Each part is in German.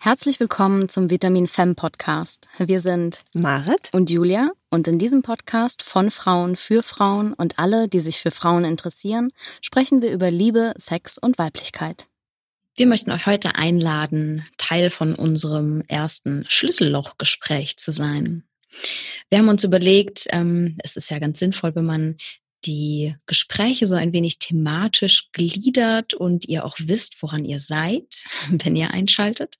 Herzlich willkommen zum Vitamin Femme Podcast. Wir sind Marit und Julia und in diesem Podcast von Frauen für Frauen und alle, die sich für Frauen interessieren, sprechen wir über Liebe, Sex und Weiblichkeit. Wir möchten euch heute einladen, Teil von unserem ersten Schlüssellochgespräch zu sein. Wir haben uns überlegt, ähm, es ist ja ganz sinnvoll, wenn man die Gespräche so ein wenig thematisch gliedert und ihr auch wisst, woran ihr seid, wenn ihr einschaltet.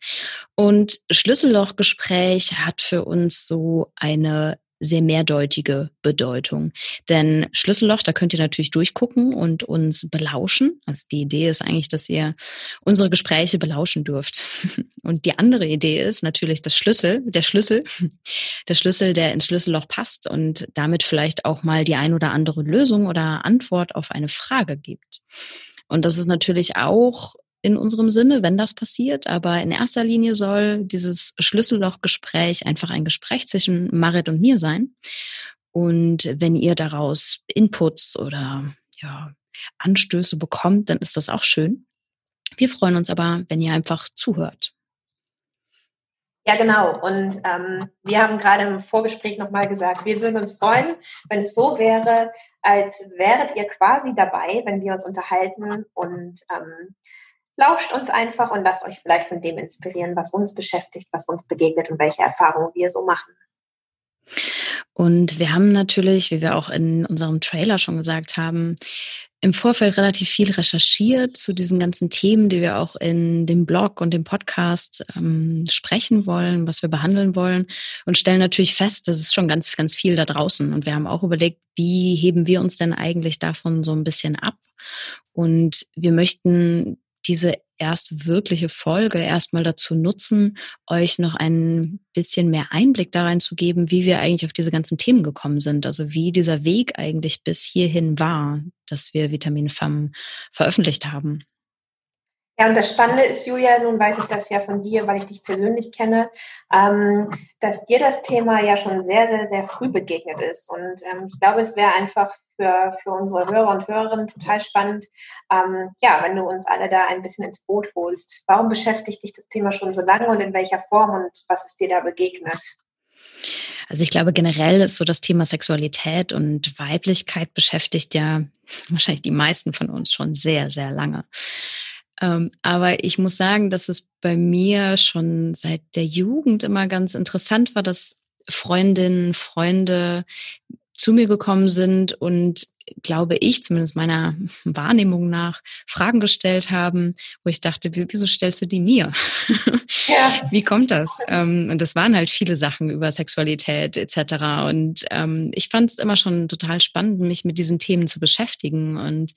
Und Schlüssellochgespräch hat für uns so eine sehr mehrdeutige Bedeutung. Denn Schlüsselloch, da könnt ihr natürlich durchgucken und uns belauschen. Also die Idee ist eigentlich, dass ihr unsere Gespräche belauschen dürft. Und die andere Idee ist natürlich das Schlüssel, der Schlüssel, der Schlüssel, der ins Schlüsselloch passt und damit vielleicht auch mal die ein oder andere Lösung oder Antwort auf eine Frage gibt. Und das ist natürlich auch in unserem Sinne, wenn das passiert. Aber in erster Linie soll dieses Schlüssellochgespräch einfach ein Gespräch zwischen Marit und mir sein. Und wenn ihr daraus Inputs oder ja, Anstöße bekommt, dann ist das auch schön. Wir freuen uns aber, wenn ihr einfach zuhört. Ja, genau. Und ähm, wir haben gerade im Vorgespräch nochmal gesagt, wir würden uns freuen, wenn es so wäre, als wäret ihr quasi dabei, wenn wir uns unterhalten und ähm, lauscht uns einfach und lasst euch vielleicht von dem inspirieren, was uns beschäftigt, was uns begegnet und welche Erfahrungen wir so machen. Und wir haben natürlich, wie wir auch in unserem Trailer schon gesagt haben, im Vorfeld relativ viel recherchiert zu diesen ganzen Themen, die wir auch in dem Blog und dem Podcast ähm, sprechen wollen, was wir behandeln wollen und stellen natürlich fest, das ist schon ganz, ganz viel da draußen. Und wir haben auch überlegt, wie heben wir uns denn eigentlich davon so ein bisschen ab? Und wir möchten diese erste wirkliche Folge erstmal dazu nutzen, euch noch ein bisschen mehr Einblick da rein zu geben, wie wir eigentlich auf diese ganzen Themen gekommen sind. Also wie dieser Weg eigentlich bis hierhin war, dass wir Vitamin FAM veröffentlicht haben. Ja, und das Spannende ist, Julia, nun weiß ich das ja von dir, weil ich dich persönlich kenne, ähm, dass dir das Thema ja schon sehr, sehr, sehr früh begegnet ist. Und ähm, ich glaube, es wäre einfach für, für unsere Hörer und Hörerinnen total spannend, ähm, ja, wenn du uns alle da ein bisschen ins Boot holst. Warum beschäftigt dich das Thema schon so lange und in welcher Form und was ist dir da begegnet? Also ich glaube, generell ist so das Thema Sexualität und Weiblichkeit beschäftigt ja wahrscheinlich die meisten von uns schon sehr, sehr lange. Ähm, aber ich muss sagen, dass es bei mir schon seit der Jugend immer ganz interessant war, dass Freundinnen, Freunde zu mir gekommen sind und glaube ich, zumindest meiner Wahrnehmung nach, Fragen gestellt haben, wo ich dachte, wieso stellst du die mir? Ja. Wie kommt das? Ähm, und das waren halt viele Sachen über Sexualität etc. Und ähm, ich fand es immer schon total spannend, mich mit diesen Themen zu beschäftigen und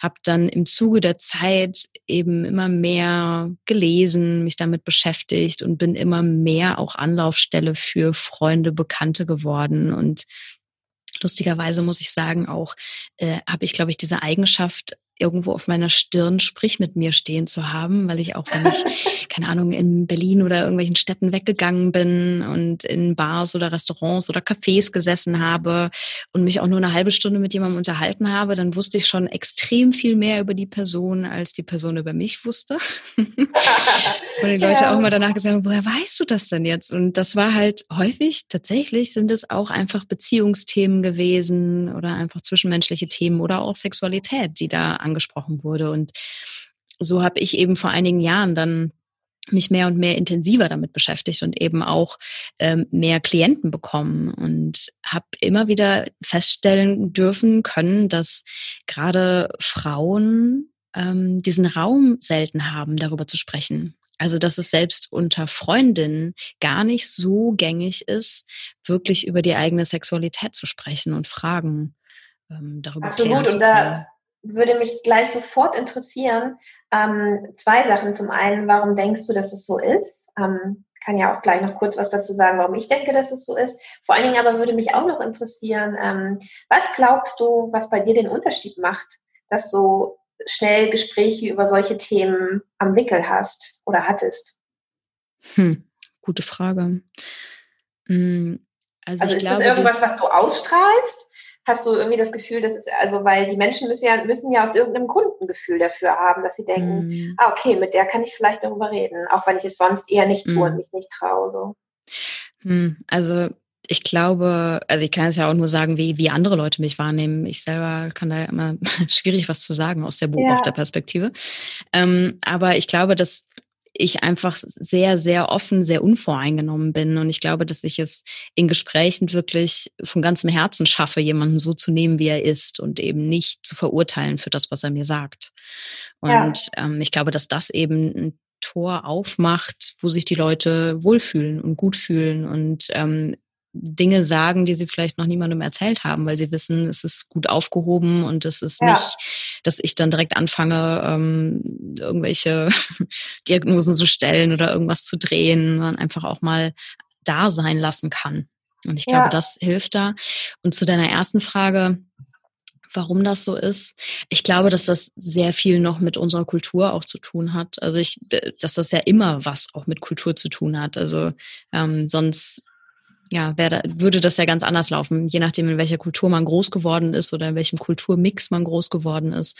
habe dann im Zuge der Zeit eben immer mehr gelesen, mich damit beschäftigt und bin immer mehr auch Anlaufstelle für Freunde, Bekannte geworden und lustigerweise muss ich sagen, auch äh, habe ich, glaube ich, diese Eigenschaft irgendwo auf meiner Stirn sprich mit mir stehen zu haben, weil ich auch, wenn ich, keine Ahnung, in Berlin oder irgendwelchen Städten weggegangen bin und in Bars oder Restaurants oder Cafés gesessen habe und mich auch nur eine halbe Stunde mit jemandem unterhalten habe, dann wusste ich schon extrem viel mehr über die Person, als die Person über mich wusste. und die Leute ja. auch mal danach gesagt haben, woher weißt du das denn jetzt? Und das war halt häufig, tatsächlich sind es auch einfach Beziehungsthemen gewesen oder einfach zwischenmenschliche Themen oder auch Sexualität, die da angesprochen wurde. Und so habe ich eben vor einigen Jahren dann mich mehr und mehr intensiver damit beschäftigt und eben auch ähm, mehr Klienten bekommen und habe immer wieder feststellen dürfen können, dass gerade Frauen ähm, diesen Raum selten haben, darüber zu sprechen. Also dass es selbst unter Freundinnen gar nicht so gängig ist, wirklich über die eigene Sexualität zu sprechen und Fragen ähm, darüber Absolut. Und da, würde mich gleich sofort interessieren, ähm, zwei Sachen. Zum einen, warum denkst du, dass es so ist? Ähm, kann ja auch gleich noch kurz was dazu sagen, warum ich denke, dass es so ist. Vor allen Dingen aber würde mich auch noch interessieren, ähm, was glaubst du, was bei dir den Unterschied macht, dass du schnell Gespräche über solche Themen am Wickel hast oder hattest? Hm, gute Frage. Hm, also, also ist glaube, das irgendwas, was du ausstrahlst? Hast du irgendwie das Gefühl, das ist, also weil die Menschen müssen ja, müssen ja aus irgendeinem Grund ein Gefühl dafür haben, dass sie denken, mm. ah, okay, mit der kann ich vielleicht darüber reden, auch wenn ich es sonst eher nicht tue mm. und mich nicht traue. So. Hm, also ich glaube, also ich kann es ja auch nur sagen, wie, wie andere Leute mich wahrnehmen. Ich selber kann da immer schwierig was zu sagen aus der Beobachterperspektive. Ja. Ähm, aber ich glaube, dass ich einfach sehr, sehr offen, sehr unvoreingenommen bin. Und ich glaube, dass ich es in Gesprächen wirklich von ganzem Herzen schaffe, jemanden so zu nehmen, wie er ist und eben nicht zu verurteilen für das, was er mir sagt. Und ja. ähm, ich glaube, dass das eben ein Tor aufmacht, wo sich die Leute wohlfühlen und gut fühlen und ähm, Dinge sagen, die sie vielleicht noch niemandem erzählt haben, weil sie wissen, es ist gut aufgehoben und es ist ja. nicht, dass ich dann direkt anfange, ähm, irgendwelche Diagnosen zu stellen oder irgendwas zu drehen, sondern einfach auch mal da sein lassen kann. Und ich glaube, ja. das hilft da. Und zu deiner ersten Frage, warum das so ist. Ich glaube, dass das sehr viel noch mit unserer Kultur auch zu tun hat. Also ich, dass das ja immer was auch mit Kultur zu tun hat. Also ähm, sonst ja, wär, würde das ja ganz anders laufen, je nachdem, in welcher Kultur man groß geworden ist oder in welchem Kulturmix man groß geworden ist.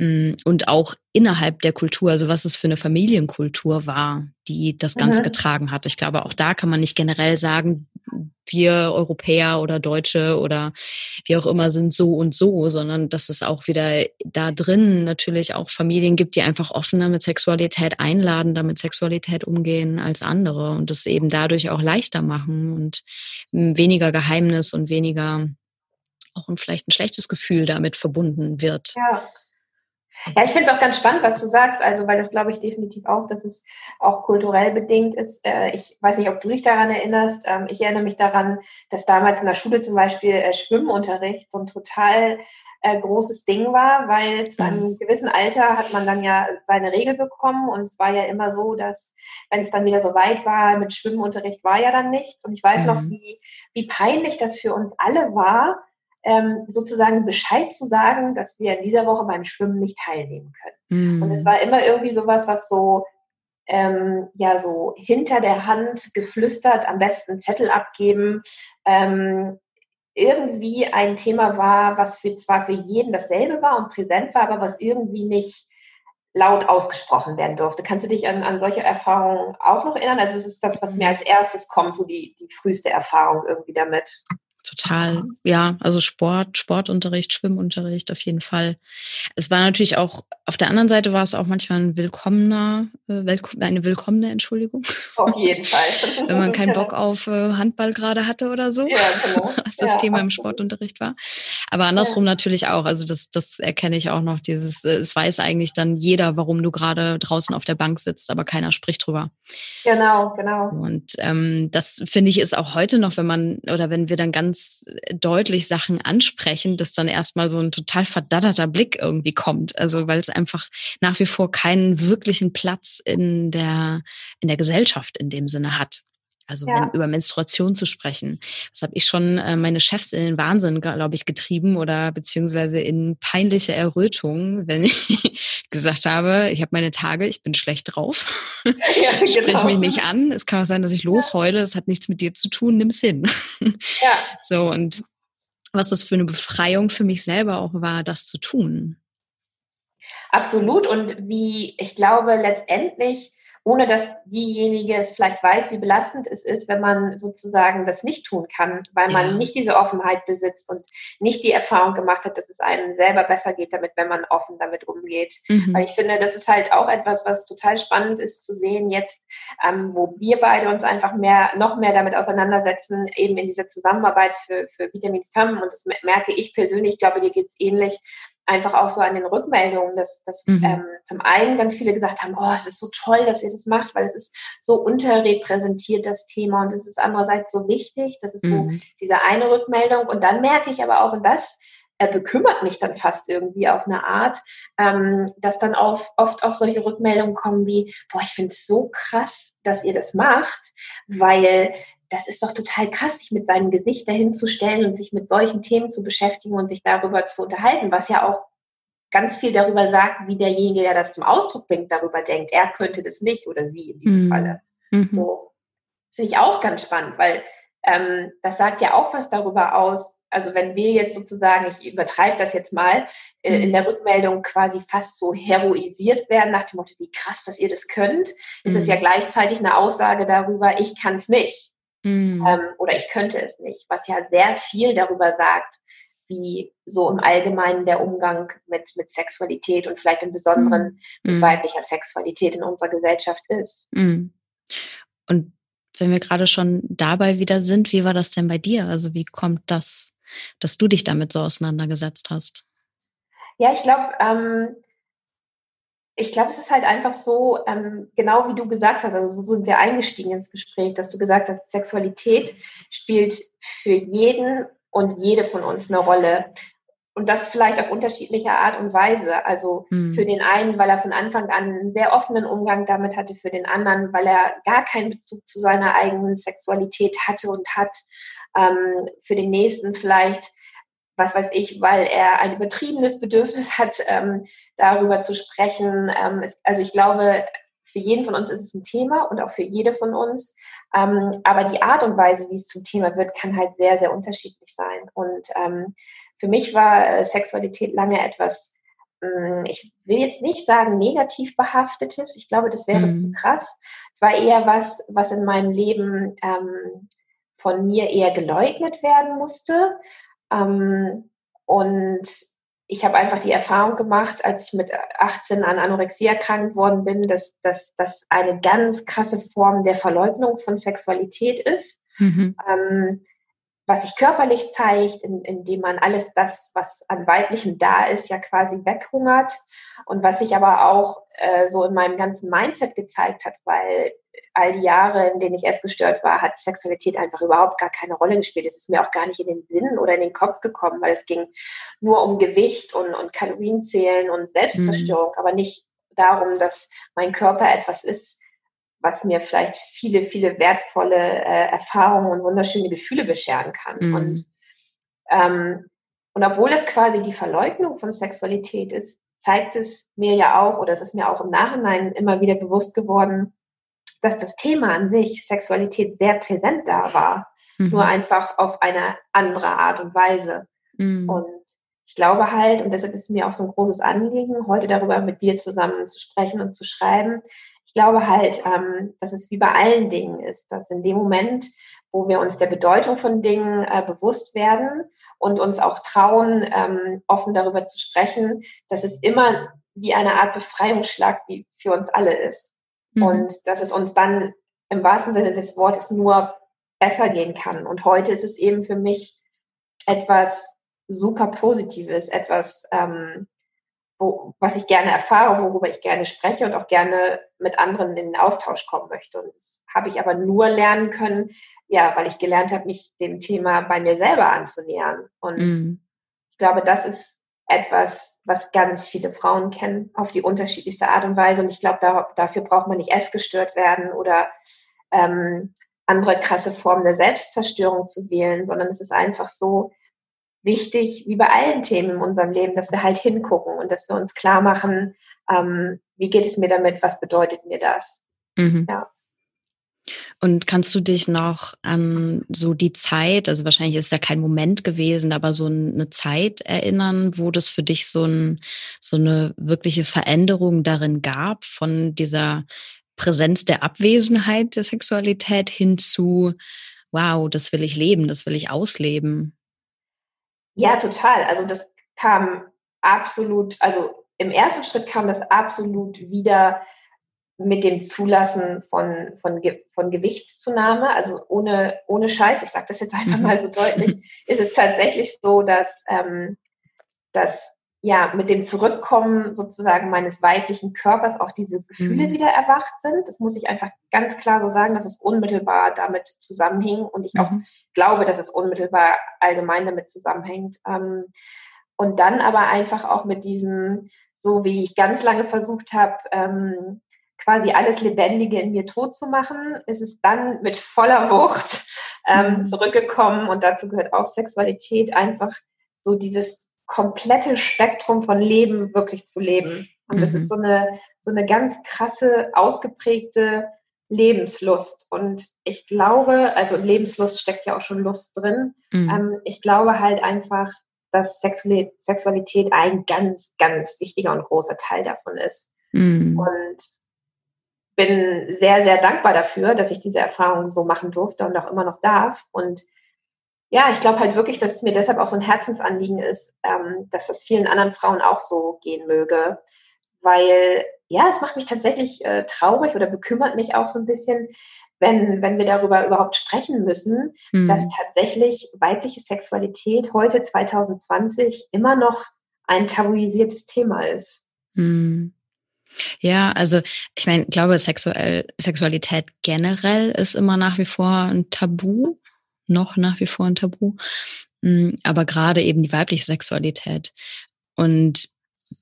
Mm, und auch innerhalb der Kultur, also was es für eine Familienkultur war, die das Ganze mhm. getragen hat. Ich glaube, auch da kann man nicht generell sagen, wir Europäer oder Deutsche oder wie auch immer sind so und so, sondern dass es auch wieder da drin natürlich auch Familien gibt, die einfach offener mit Sexualität einladen, damit Sexualität umgehen als andere und das eben dadurch auch leichter machen und weniger Geheimnis und weniger auch ein, vielleicht ein schlechtes Gefühl damit verbunden wird. Ja. Ja, ich finde es auch ganz spannend, was du sagst, also weil das glaube ich definitiv auch, dass es auch kulturell bedingt ist. Äh, ich weiß nicht, ob du dich daran erinnerst. Ähm, ich erinnere mich daran, dass damals in der Schule zum Beispiel äh, Schwimmunterricht so ein total äh, großes Ding war, weil zu einem mhm. gewissen Alter hat man dann ja seine Regel bekommen und es war ja immer so, dass wenn es dann wieder so weit war, mit Schwimmunterricht war ja dann nichts. Und ich weiß mhm. noch, wie, wie peinlich das für uns alle war, ähm, sozusagen Bescheid zu sagen, dass wir in dieser Woche beim Schwimmen nicht teilnehmen können. Mm. Und es war immer irgendwie sowas, was so ähm, ja so hinter der Hand geflüstert, am besten Zettel abgeben, ähm, irgendwie ein Thema war, was für zwar für jeden dasselbe war und präsent war, aber was irgendwie nicht laut ausgesprochen werden durfte. Kannst du dich an, an solche Erfahrungen auch noch erinnern? Also es ist das, was mir als erstes kommt, so die, die früheste Erfahrung irgendwie damit. Total, ja, also Sport, Sportunterricht, Schwimmunterricht auf jeden Fall. Es war natürlich auch, auf der anderen Seite war es auch manchmal ein willkommener, äh, eine willkommene Entschuldigung. Auf jeden Fall. Wenn man keinen Bock auf äh, Handball gerade hatte oder so, ja, genau. was das ja, Thema absolut. im Sportunterricht war. Aber andersrum ja. natürlich auch. Also das, das erkenne ich auch noch, dieses, äh, es weiß eigentlich dann jeder, warum du gerade draußen auf der Bank sitzt, aber keiner spricht drüber. Genau, genau. Und ähm, das finde ich ist auch heute noch, wenn man, oder wenn wir dann ganz ganz deutlich Sachen ansprechen, dass dann erstmal so ein total verdatterter Blick irgendwie kommt. Also weil es einfach nach wie vor keinen wirklichen Platz in der, in der Gesellschaft in dem Sinne hat. Also ja. wenn, über Menstruation zu sprechen. Das habe ich schon äh, meine Chefs in den Wahnsinn, glaube ich, getrieben oder beziehungsweise in peinliche Errötung, wenn ich gesagt habe, ich habe meine Tage, ich bin schlecht drauf. Ja, genau. Sprich mich nicht an. Es kann auch sein, dass ich losheule. Es hat nichts mit dir zu tun. Nimm es hin. Ja. So und was das für eine Befreiung für mich selber auch war, das zu tun. Absolut. Und wie ich glaube, letztendlich ohne dass diejenige es vielleicht weiß, wie belastend es ist, wenn man sozusagen das nicht tun kann, weil man nicht diese Offenheit besitzt und nicht die Erfahrung gemacht hat, dass es einem selber besser geht damit, wenn man offen damit umgeht. Mhm. Weil ich finde, das ist halt auch etwas, was total spannend ist zu sehen jetzt, ähm, wo wir beide uns einfach mehr, noch mehr damit auseinandersetzen, eben in dieser Zusammenarbeit für, für Vitamin Femme. Und das merke ich persönlich, ich glaube, dir geht es ähnlich, einfach auch so an den Rückmeldungen, dass, dass mhm. ähm, zum einen ganz viele gesagt haben, oh, es ist so toll, dass ihr das macht, weil es ist so unterrepräsentiert, das Thema, und es ist andererseits so wichtig. Das ist mhm. so diese eine Rückmeldung. Und dann merke ich aber auch, und das äh, bekümmert mich dann fast irgendwie auf eine Art, ähm, dass dann auch, oft auch solche Rückmeldungen kommen wie, boah, ich finde es so krass, dass ihr das macht, weil das ist doch total krass, sich mit seinem Gesicht dahin zu stellen und sich mit solchen Themen zu beschäftigen und sich darüber zu unterhalten, was ja auch ganz viel darüber sagt, wie derjenige, der das zum Ausdruck bringt, darüber denkt. Er könnte das nicht oder sie in diesem mhm. Falle. Mhm. So, das finde ich auch ganz spannend, weil ähm, das sagt ja auch was darüber aus, also wenn wir jetzt sozusagen, ich übertreibe das jetzt mal, äh, in mhm. der Rückmeldung quasi fast so heroisiert werden nach dem Motto, wie krass, dass ihr das könnt, ist es ja mhm. gleichzeitig eine Aussage darüber, ich kann es nicht mhm. ähm, oder ich könnte es nicht, was ja sehr viel darüber sagt, wie so im Allgemeinen der Umgang mit, mit Sexualität und vielleicht im Besonderen mhm. mit weiblicher Sexualität in unserer Gesellschaft ist. Mhm. Und wenn wir gerade schon dabei wieder sind, wie war das denn bei dir? Also wie kommt das, dass du dich damit so auseinandergesetzt hast? Ja, ich glaube, ähm, ich glaube, es ist halt einfach so, ähm, genau wie du gesagt hast, also so sind wir eingestiegen ins Gespräch, dass du gesagt hast, Sexualität spielt für jeden und jede von uns eine Rolle. Und das vielleicht auf unterschiedliche Art und Weise. Also mhm. für den einen, weil er von Anfang an einen sehr offenen Umgang damit hatte, für den anderen, weil er gar keinen Bezug zu seiner eigenen Sexualität hatte und hat. Ähm, für den nächsten vielleicht, was weiß ich, weil er ein übertriebenes Bedürfnis hat, ähm, darüber zu sprechen. Ähm, es, also ich glaube, für jeden von uns ist es ein Thema und auch für jede von uns. Ähm, aber die Art und Weise, wie es zum Thema wird, kann halt sehr, sehr unterschiedlich sein. Und ähm, für mich war äh, Sexualität lange etwas, mm, ich will jetzt nicht sagen negativ behaftetes. Ich glaube, das wäre mhm. zu krass. Es war eher was, was in meinem Leben ähm, von mir eher geleugnet werden musste. Ähm, und ich habe einfach die Erfahrung gemacht, als ich mit 18 an Anorexie erkrankt worden bin, dass das eine ganz krasse Form der Verleugnung von Sexualität ist. Mhm. Ähm, was sich körperlich zeigt, in, indem man alles das, was an weiblichem da ist, ja quasi weghungert. Und was sich aber auch äh, so in meinem ganzen Mindset gezeigt hat, weil all die Jahre, in denen ich essgestört war, hat Sexualität einfach überhaupt gar keine Rolle gespielt. Es ist mir auch gar nicht in den Sinn oder in den Kopf gekommen, weil es ging nur um Gewicht und, und Kalorienzählen und Selbstzerstörung, mhm. aber nicht darum, dass mein Körper etwas ist, was mir vielleicht viele, viele wertvolle äh, Erfahrungen und wunderschöne Gefühle bescheren kann. Mhm. Und, ähm, und obwohl es quasi die Verleugnung von Sexualität ist, zeigt es mir ja auch, oder es ist mir auch im Nachhinein immer wieder bewusst geworden, dass das Thema an sich, Sexualität, sehr präsent da war. Mhm. Nur einfach auf eine andere Art und Weise. Mhm. Und ich glaube halt, und deshalb ist es mir auch so ein großes Anliegen, heute darüber mit dir zusammen zu sprechen und zu schreiben. Ich glaube halt, ähm, dass es wie bei allen Dingen ist, dass in dem Moment, wo wir uns der Bedeutung von Dingen äh, bewusst werden und uns auch trauen, ähm, offen darüber zu sprechen, dass es immer wie eine Art Befreiungsschlag wie für uns alle ist. Mhm. Und dass es uns dann im wahrsten Sinne des Wortes nur besser gehen kann. Und heute ist es eben für mich etwas super Positives, etwas, ähm, wo, was ich gerne erfahre, worüber ich gerne spreche und auch gerne mit anderen in den Austausch kommen möchte. Und das habe ich aber nur lernen können, ja, weil ich gelernt habe, mich dem Thema bei mir selber anzunähern. Und mhm. ich glaube, das ist etwas, was ganz viele Frauen kennen, auf die unterschiedlichste Art und Weise. Und ich glaube, da, dafür braucht man nicht essgestört werden oder ähm, andere krasse Formen der Selbstzerstörung zu wählen, sondern es ist einfach so wichtig, wie bei allen Themen in unserem Leben, dass wir halt hingucken und dass wir uns klar machen, ähm, wie geht es mir damit, was bedeutet mir das? Mhm. Ja. Und kannst du dich noch an so die Zeit, also wahrscheinlich ist es ja kein Moment gewesen, aber so eine Zeit erinnern, wo das für dich so, ein, so eine wirkliche Veränderung darin gab, von dieser Präsenz der Abwesenheit der Sexualität hin zu, wow, das will ich leben, das will ich ausleben? Ja, total. Also das kam absolut, also im ersten Schritt kam das absolut wieder mit dem Zulassen von, von, von Gewichtszunahme, also ohne, ohne Scheiß, ich sage das jetzt einfach mal so deutlich, ist es tatsächlich so, dass, ähm, dass ja mit dem Zurückkommen sozusagen meines weiblichen Körpers auch diese Gefühle mhm. wieder erwacht sind. Das muss ich einfach ganz klar so sagen, dass es unmittelbar damit zusammenhing und ich mhm. auch glaube, dass es unmittelbar allgemein damit zusammenhängt. Ähm, und dann aber einfach auch mit diesem, so wie ich ganz lange versucht habe, ähm, quasi alles Lebendige in mir tot zu machen, ist es dann mit voller Wucht ähm, mhm. zurückgekommen und dazu gehört auch Sexualität, einfach so dieses komplette Spektrum von Leben wirklich zu leben. Und mhm. das ist mhm. so eine, so eine ganz krasse, ausgeprägte Lebenslust. Und ich glaube, also Lebenslust steckt ja auch schon Lust drin. Mhm. Ähm, ich glaube halt einfach, dass Sexualität ein ganz, ganz wichtiger und großer Teil davon ist. Mhm. Und bin sehr, sehr dankbar dafür, dass ich diese Erfahrung so machen durfte und auch immer noch darf. Und ja, ich glaube halt wirklich, dass es mir deshalb auch so ein Herzensanliegen ist, ähm, dass das vielen anderen Frauen auch so gehen möge. Weil, ja, es macht mich tatsächlich äh, traurig oder bekümmert mich auch so ein bisschen, wenn, wenn wir darüber überhaupt sprechen müssen, mhm. dass tatsächlich weibliche Sexualität heute 2020 immer noch ein tabuisiertes Thema ist. Mhm. Ja, also ich meine, ich glaube, sexuell, Sexualität generell ist immer nach wie vor ein Tabu, noch nach wie vor ein Tabu, hm, aber gerade eben die weibliche Sexualität. Und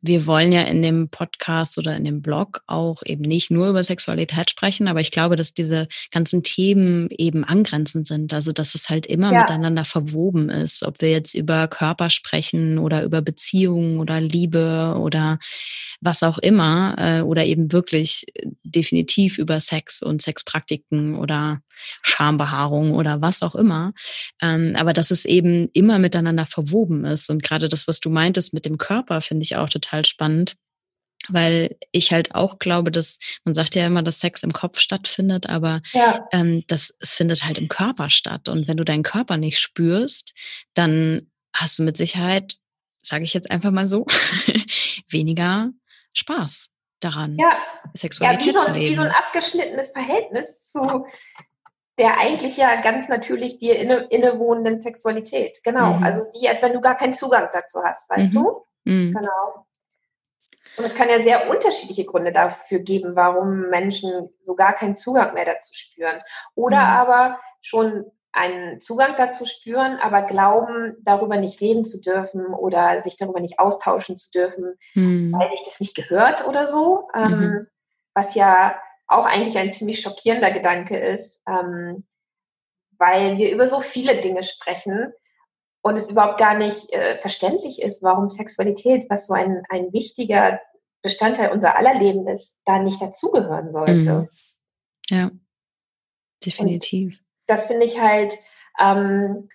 wir wollen ja in dem Podcast oder in dem Blog auch eben nicht nur über Sexualität sprechen, aber ich glaube, dass diese ganzen Themen eben angrenzend sind. Also, dass es halt immer ja. miteinander verwoben ist. Ob wir jetzt über Körper sprechen oder über Beziehungen oder Liebe oder was auch immer äh, oder eben wirklich definitiv über Sex und Sexpraktiken oder Schambehaarung oder was auch immer. Ähm, aber dass es eben immer miteinander verwoben ist. Und gerade das, was du meintest mit dem Körper, finde ich auch total spannend weil ich halt auch glaube, dass man sagt ja immer, dass Sex im Kopf stattfindet, aber ja. ähm, das es findet halt im Körper statt. Und wenn du deinen Körper nicht spürst, dann hast du mit Sicherheit, sage ich jetzt einfach mal so, weniger Spaß daran, ja. Sexualität ja, wie so, zu leben. Wie so ein abgeschnittenes Verhältnis zu der eigentlich ja ganz natürlich dir inne, innewohnenden Sexualität. Genau. Mhm. Also wie, als wenn du gar keinen Zugang dazu hast, weißt mhm. du? Mhm. Genau. Und es kann ja sehr unterschiedliche Gründe dafür geben, warum Menschen so gar keinen Zugang mehr dazu spüren. Oder mhm. aber schon einen Zugang dazu spüren, aber glauben, darüber nicht reden zu dürfen oder sich darüber nicht austauschen zu dürfen, mhm. weil sich das nicht gehört oder so. Ähm, mhm. Was ja auch eigentlich ein ziemlich schockierender Gedanke ist, ähm, weil wir über so viele Dinge sprechen und es überhaupt gar nicht äh, verständlich ist, warum Sexualität, was so ein, ein wichtiger Bestandteil unser aller Leben ist, da nicht dazugehören sollte. Mhm. Ja, definitiv. Und das finde ich halt, ähm,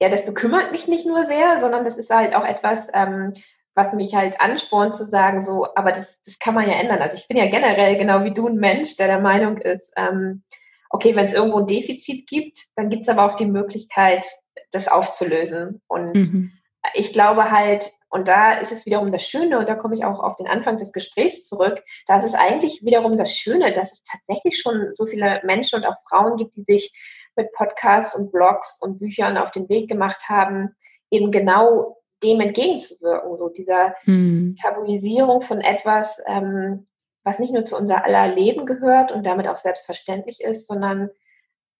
ja, das bekümmert mich nicht nur sehr, sondern das ist halt auch etwas, ähm, was mich halt anspornt zu sagen, so, aber das, das kann man ja ändern. Also ich bin ja generell genau wie du ein Mensch, der der Meinung ist, ähm, okay, wenn es irgendwo ein Defizit gibt, dann gibt es aber auch die Möglichkeit, das aufzulösen. Und mhm. ich glaube halt, und da ist es wiederum das Schöne, und da komme ich auch auf den Anfang des Gesprächs zurück, da ist es eigentlich wiederum das Schöne, dass es tatsächlich schon so viele Menschen und auch Frauen gibt, die sich mit Podcasts und Blogs und Büchern auf den Weg gemacht haben, eben genau dem entgegenzuwirken, so dieser hm. Tabuisierung von etwas, ähm, was nicht nur zu unser aller Leben gehört und damit auch selbstverständlich ist, sondern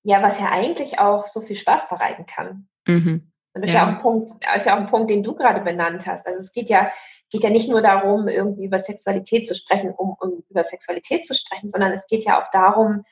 ja, was ja eigentlich auch so viel Spaß bereiten kann. Mhm. Und das ja. ist ja auch ein Punkt, ist ja auch ein Punkt, den du gerade benannt hast. Also es geht ja, geht ja nicht nur darum, irgendwie über Sexualität zu sprechen, um, um über Sexualität zu sprechen, sondern es geht ja auch darum,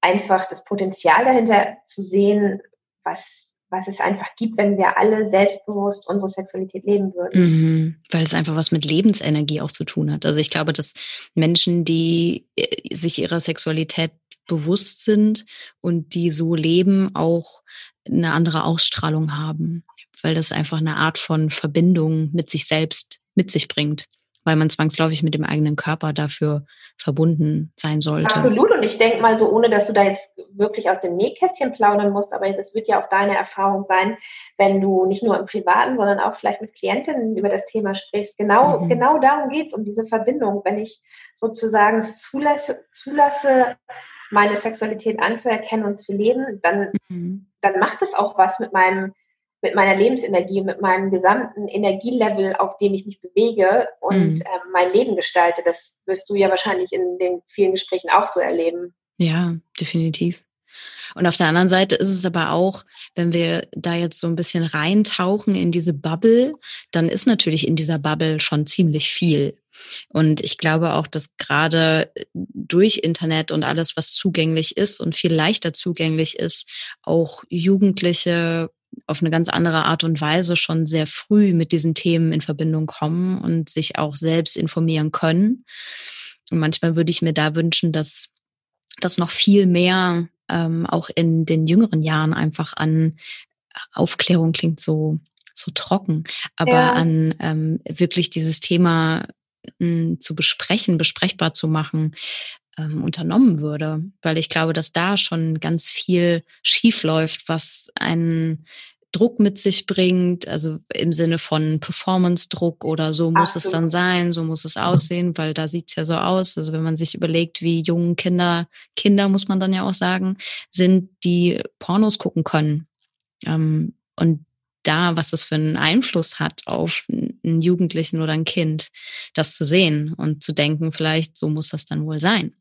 einfach das Potenzial dahinter zu sehen, was was es einfach gibt, wenn wir alle selbstbewusst unsere Sexualität leben würden. Mhm, weil es einfach was mit Lebensenergie auch zu tun hat. Also ich glaube, dass Menschen, die äh, sich ihrer Sexualität bewusst sind und die so leben, auch eine andere Ausstrahlung haben, weil das einfach eine Art von Verbindung mit sich selbst mit sich bringt weil man zwangsläufig mit dem eigenen Körper dafür verbunden sein sollte. Absolut. Und ich denke mal so, ohne dass du da jetzt wirklich aus dem Nähkästchen plaudern musst, aber das wird ja auch deine Erfahrung sein, wenn du nicht nur im Privaten, sondern auch vielleicht mit Klientinnen über das Thema sprichst. Genau, mhm. genau darum geht es, um diese Verbindung. Wenn ich sozusagen es zulasse, zulasse meine Sexualität anzuerkennen und zu leben, dann, mhm. dann macht es auch was mit meinem mit meiner Lebensenergie, mit meinem gesamten Energielevel, auf dem ich mich bewege und mhm. äh, mein Leben gestalte. Das wirst du ja wahrscheinlich in den vielen Gesprächen auch so erleben. Ja, definitiv. Und auf der anderen Seite ist es aber auch, wenn wir da jetzt so ein bisschen reintauchen in diese Bubble, dann ist natürlich in dieser Bubble schon ziemlich viel. Und ich glaube auch, dass gerade durch Internet und alles, was zugänglich ist und viel leichter zugänglich ist, auch Jugendliche auf eine ganz andere Art und Weise schon sehr früh mit diesen Themen in Verbindung kommen und sich auch selbst informieren können. Und manchmal würde ich mir da wünschen, dass dass noch viel mehr ähm, auch in den jüngeren Jahren einfach an Aufklärung klingt so so trocken, aber ja. an ähm, wirklich dieses Thema hm, zu besprechen, besprechbar zu machen, ähm, unternommen würde, weil ich glaube, dass da schon ganz viel schief läuft, was einen Druck mit sich bringt, also im Sinne von Performance-Druck oder so muss Absolut. es dann sein, so muss es aussehen, weil da sieht's ja so aus. Also wenn man sich überlegt, wie jungen Kinder, Kinder muss man dann ja auch sagen, sind, die Pornos gucken können. Ähm, und da, was das für einen Einfluss hat auf einen Jugendlichen oder ein Kind, das zu sehen und zu denken, vielleicht so muss das dann wohl sein.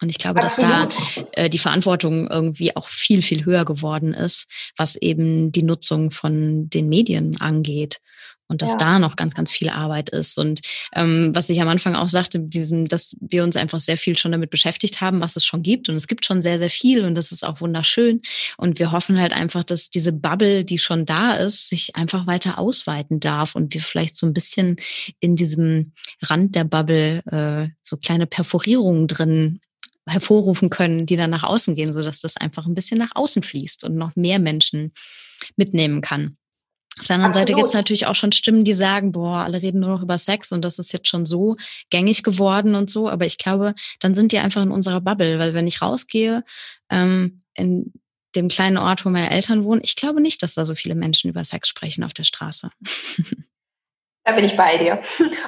Und ich glaube, Absolut. dass da äh, die Verantwortung irgendwie auch viel, viel höher geworden ist, was eben die Nutzung von den Medien angeht. Und dass ja. da noch ganz, ganz viel Arbeit ist. Und ähm, was ich am Anfang auch sagte, diesem, dass wir uns einfach sehr viel schon damit beschäftigt haben, was es schon gibt. Und es gibt schon sehr, sehr viel und das ist auch wunderschön. Und wir hoffen halt einfach, dass diese Bubble, die schon da ist, sich einfach weiter ausweiten darf und wir vielleicht so ein bisschen in diesem Rand der Bubble äh, so kleine Perforierungen drin hervorrufen können, die dann nach außen gehen, sodass das einfach ein bisschen nach außen fließt und noch mehr Menschen mitnehmen kann. Auf der anderen Absolut. Seite gibt es natürlich auch schon Stimmen, die sagen, boah, alle reden nur noch über Sex und das ist jetzt schon so gängig geworden und so. Aber ich glaube, dann sind die einfach in unserer Bubble, weil wenn ich rausgehe, ähm, in dem kleinen Ort, wo meine Eltern wohnen, ich glaube nicht, dass da so viele Menschen über Sex sprechen auf der Straße. Da bin ich bei dir.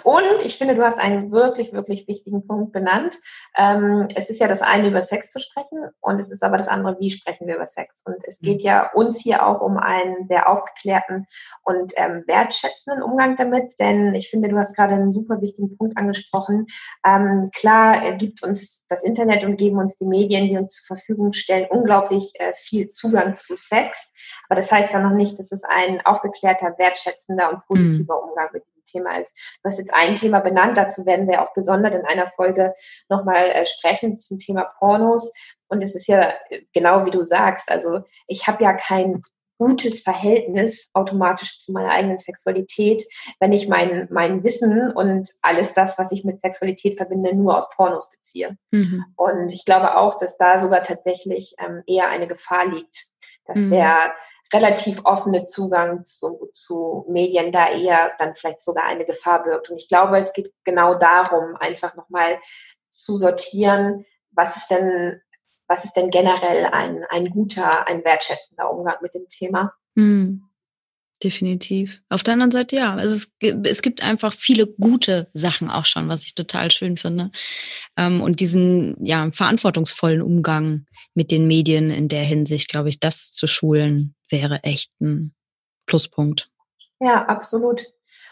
Und ich finde, du hast einen wirklich, wirklich wichtigen Punkt benannt. Ähm, es ist ja das eine, über Sex zu sprechen und es ist aber das andere, wie sprechen wir über Sex. Und es geht mhm. ja uns hier auch um einen sehr aufgeklärten und ähm, wertschätzenden Umgang damit, denn ich finde, du hast gerade einen super wichtigen Punkt angesprochen. Ähm, klar gibt uns das Internet und geben uns die Medien, die uns zur Verfügung stellen, unglaublich äh, viel Zugang zu Sex. Aber das heißt ja noch nicht, dass es ein aufgeklärter, wertschätzender und positiver mhm. Umgang mit Thema ist. Du hast jetzt ein Thema benannt, dazu werden wir auch gesondert in einer Folge nochmal äh, sprechen zum Thema Pornos. Und es ist ja äh, genau wie du sagst, also ich habe ja kein gutes Verhältnis automatisch zu meiner eigenen Sexualität, wenn ich mein, mein Wissen und alles das, was ich mit Sexualität verbinde, nur aus Pornos beziehe. Mhm. Und ich glaube auch, dass da sogar tatsächlich ähm, eher eine Gefahr liegt, dass mhm. der relativ offene Zugang zu, zu Medien da eher dann vielleicht sogar eine Gefahr birgt. Und ich glaube, es geht genau darum, einfach nochmal zu sortieren, was ist denn, was ist denn generell ein, ein guter, ein wertschätzender Umgang mit dem Thema. Mhm. Definitiv. Auf der anderen Seite ja. Also es, es gibt einfach viele gute Sachen auch schon, was ich total schön finde. Ähm, und diesen ja, verantwortungsvollen Umgang mit den Medien in der Hinsicht, glaube ich, das zu schulen, wäre echt ein Pluspunkt. Ja, absolut.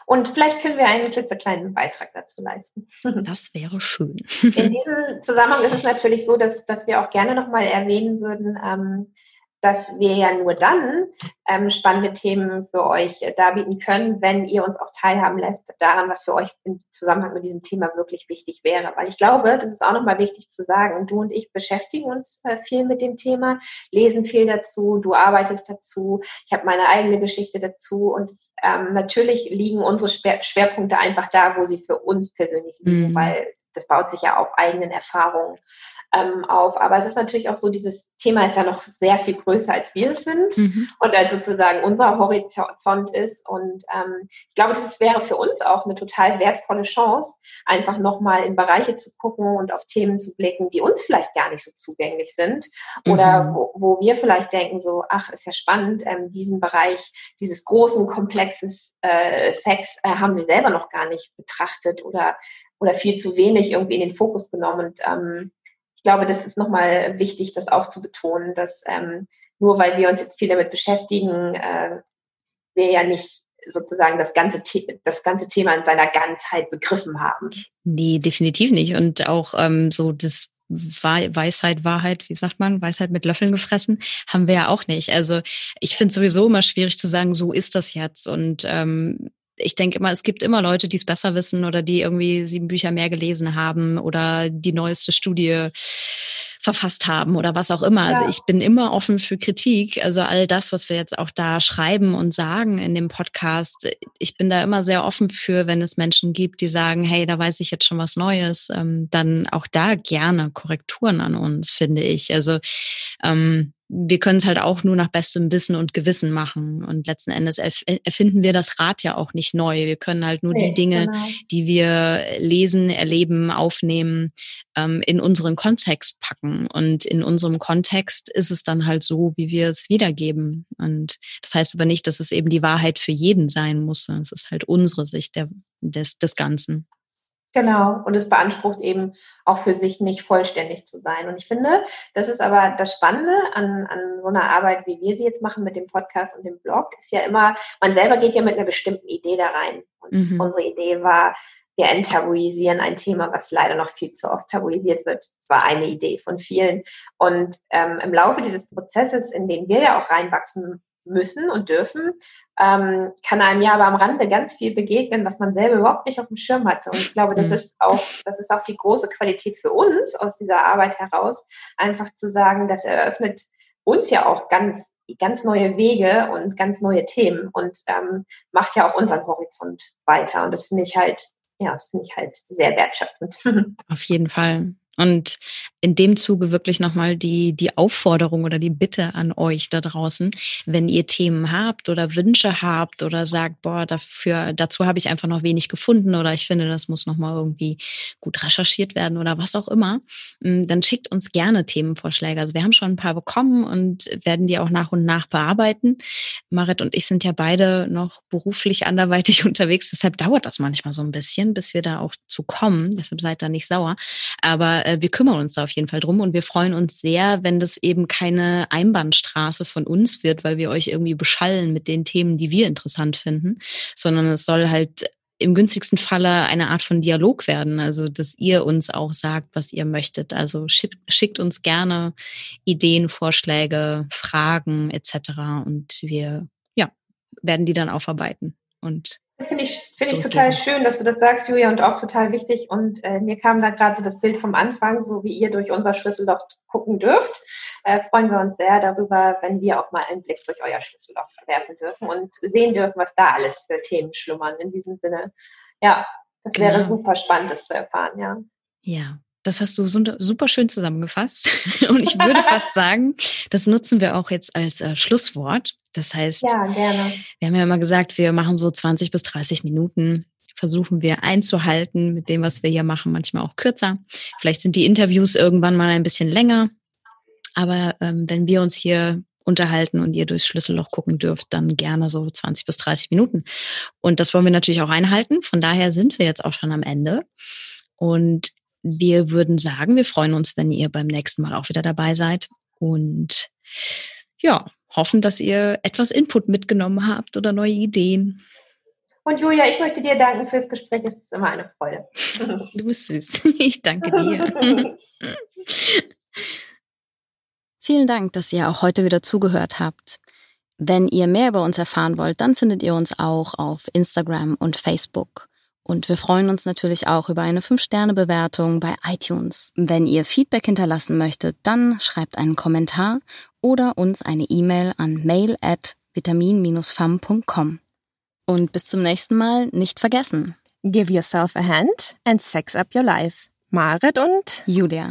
Und vielleicht können wir einen klitzekleinen Beitrag dazu leisten. Das wäre schön. In diesem Zusammenhang ist es natürlich so, dass, dass wir auch gerne nochmal erwähnen würden, ähm, dass wir ja nur dann ähm, spannende Themen für euch äh, darbieten können, wenn ihr uns auch teilhaben lässt daran, was für euch im Zusammenhang mit diesem Thema wirklich wichtig wäre. Weil ich glaube, das ist auch nochmal wichtig zu sagen, du und ich beschäftigen uns äh, viel mit dem Thema, lesen viel dazu, du arbeitest dazu, ich habe meine eigene Geschichte dazu und ähm, natürlich liegen unsere Schwerpunkte einfach da, wo sie für uns persönlich liegen, mhm. weil das baut sich ja auf eigenen Erfahrungen ähm, auf. Aber es ist natürlich auch so, dieses Thema ist ja noch sehr viel größer, als wir es sind mhm. und als sozusagen unser Horizont ist. Und ähm, ich glaube, das wäre für uns auch eine total wertvolle Chance, einfach nochmal in Bereiche zu gucken und auf Themen zu blicken, die uns vielleicht gar nicht so zugänglich sind oder mhm. wo, wo wir vielleicht denken, so, ach, ist ja spannend, ähm, diesen Bereich, dieses großen Komplexes äh, Sex äh, haben wir selber noch gar nicht betrachtet oder oder viel zu wenig irgendwie in den Fokus genommen. Und ähm, ich glaube, das ist nochmal wichtig, das auch zu betonen, dass ähm, nur weil wir uns jetzt viel damit beschäftigen, äh, wir ja nicht sozusagen das ganze, das ganze Thema in seiner Ganzheit begriffen haben. Nee, definitiv nicht. Und auch ähm, so das Weisheit, Wahrheit, wie sagt man, Weisheit mit Löffeln gefressen, haben wir ja auch nicht. Also ich finde es sowieso immer schwierig zu sagen, so ist das jetzt. Und ähm, ich denke immer, es gibt immer Leute, die es besser wissen oder die irgendwie sieben Bücher mehr gelesen haben oder die neueste Studie verfasst haben oder was auch immer. Also ja. Also ich bin immer offen für Kritik. Also all das, was wir jetzt auch da schreiben und sagen in dem Podcast, ich bin da immer sehr offen für, wenn es Menschen gibt, die sagen, hey, da weiß ich jetzt schon was Neues, ähm, dann auch da gerne Korrekturen an uns, finde ich. Also ähm, wir können es halt auch nur nach bestem Wissen und Gewissen machen. Und letzten Endes erfinden wir das Rad ja auch nicht neu. Wir können halt nur die Dinge, genau. die wir lesen, erleben, aufnehmen, ähm, in unseren Kontext packen. Und in unserem Kontext ist es dann halt so, wie wir es wiedergeben. Und das heißt aber nicht, dass es eben die Wahrheit für jeden sein muss. Es ist halt unsere Sicht der, des, des Ganzen. Genau, und es beansprucht eben auch für sich nicht vollständig zu sein. Und ich finde, das ist aber das Spannende an, an so einer Arbeit, wie wir sie jetzt machen mit dem Podcast und dem Blog, ist ja immer, man selber geht ja mit einer bestimmten Idee da rein. Und mhm. unsere Idee war, wir enttabuisieren ein Thema, was leider noch viel zu oft tabuisiert wird. Das war eine Idee von vielen. Und ähm, im Laufe dieses Prozesses, in den wir ja auch reinwachsen müssen und dürfen, ähm, kann einem ja aber am Rande ganz viel begegnen, was man selber überhaupt nicht auf dem Schirm hatte. Und ich glaube, das mhm. ist auch, das ist auch die große Qualität für uns aus dieser Arbeit heraus, einfach zu sagen, das eröffnet uns ja auch ganz, ganz neue Wege und ganz neue Themen und ähm, macht ja auch unseren Horizont weiter. Und das finde ich halt, ja, das finde ich halt sehr wertschöpfend. Auf jeden Fall. Und in dem Zuge wirklich nochmal die, die Aufforderung oder die Bitte an euch da draußen, wenn ihr Themen habt oder Wünsche habt oder sagt, boah, dafür, dazu habe ich einfach noch wenig gefunden oder ich finde, das muss nochmal irgendwie gut recherchiert werden oder was auch immer, mm, dann schickt uns gerne Themenvorschläge. Also wir haben schon ein paar bekommen und werden die auch nach und nach bearbeiten. Marit und ich sind ja beide noch beruflich anderweitig unterwegs, deshalb dauert das manchmal so ein bisschen, bis wir da auch zu kommen. Deshalb seid da nicht sauer. Aber äh, wir kümmern uns da auf jeden Fall drum und wir freuen uns sehr, wenn das eben keine Einbahnstraße von uns wird, weil wir euch irgendwie beschallen mit den Themen, die wir interessant finden, sondern es soll halt im günstigsten Falle eine Art von Dialog werden, also dass ihr uns auch sagt, was ihr möchtet. Also schickt, schickt uns gerne Ideen, Vorschläge, Fragen etc. und wir ja, werden die dann aufarbeiten und das finde ich, finde ich total schön, dass du das sagst, Julia, und auch total wichtig. Und äh, mir kam da gerade so das Bild vom Anfang, so wie ihr durch unser Schlüsselloch gucken dürft. Äh, freuen wir uns sehr darüber, wenn wir auch mal einen Blick durch euer Schlüsselloch werfen dürfen und sehen dürfen, was da alles für Themen schlummern. In diesem Sinne, ja, das wäre genau. super spannend, das zu erfahren, ja. Ja, das hast du super schön zusammengefasst. Und ich würde fast sagen, das nutzen wir auch jetzt als äh, Schlusswort. Das heißt, ja, wir haben ja immer gesagt, wir machen so 20 bis 30 Minuten, versuchen wir einzuhalten mit dem, was wir hier machen, manchmal auch kürzer. Vielleicht sind die Interviews irgendwann mal ein bisschen länger. Aber ähm, wenn wir uns hier unterhalten und ihr durchs Schlüsselloch gucken dürft, dann gerne so 20 bis 30 Minuten. Und das wollen wir natürlich auch einhalten. Von daher sind wir jetzt auch schon am Ende. Und wir würden sagen, wir freuen uns, wenn ihr beim nächsten Mal auch wieder dabei seid und ja, hoffen, dass ihr etwas Input mitgenommen habt oder neue Ideen. Und Julia, ich möchte dir danken fürs Gespräch. Es ist immer eine Freude. Du bist süß. Ich danke dir. Vielen Dank, dass ihr auch heute wieder zugehört habt. Wenn ihr mehr über uns erfahren wollt, dann findet ihr uns auch auf Instagram und Facebook. Und wir freuen uns natürlich auch über eine 5-Sterne-Bewertung bei iTunes. Wenn ihr Feedback hinterlassen möchtet, dann schreibt einen Kommentar oder uns eine E-Mail an mail at vitamin-fam.com. Und bis zum nächsten Mal nicht vergessen. Give yourself a hand and sex up your life. Marit und Julia.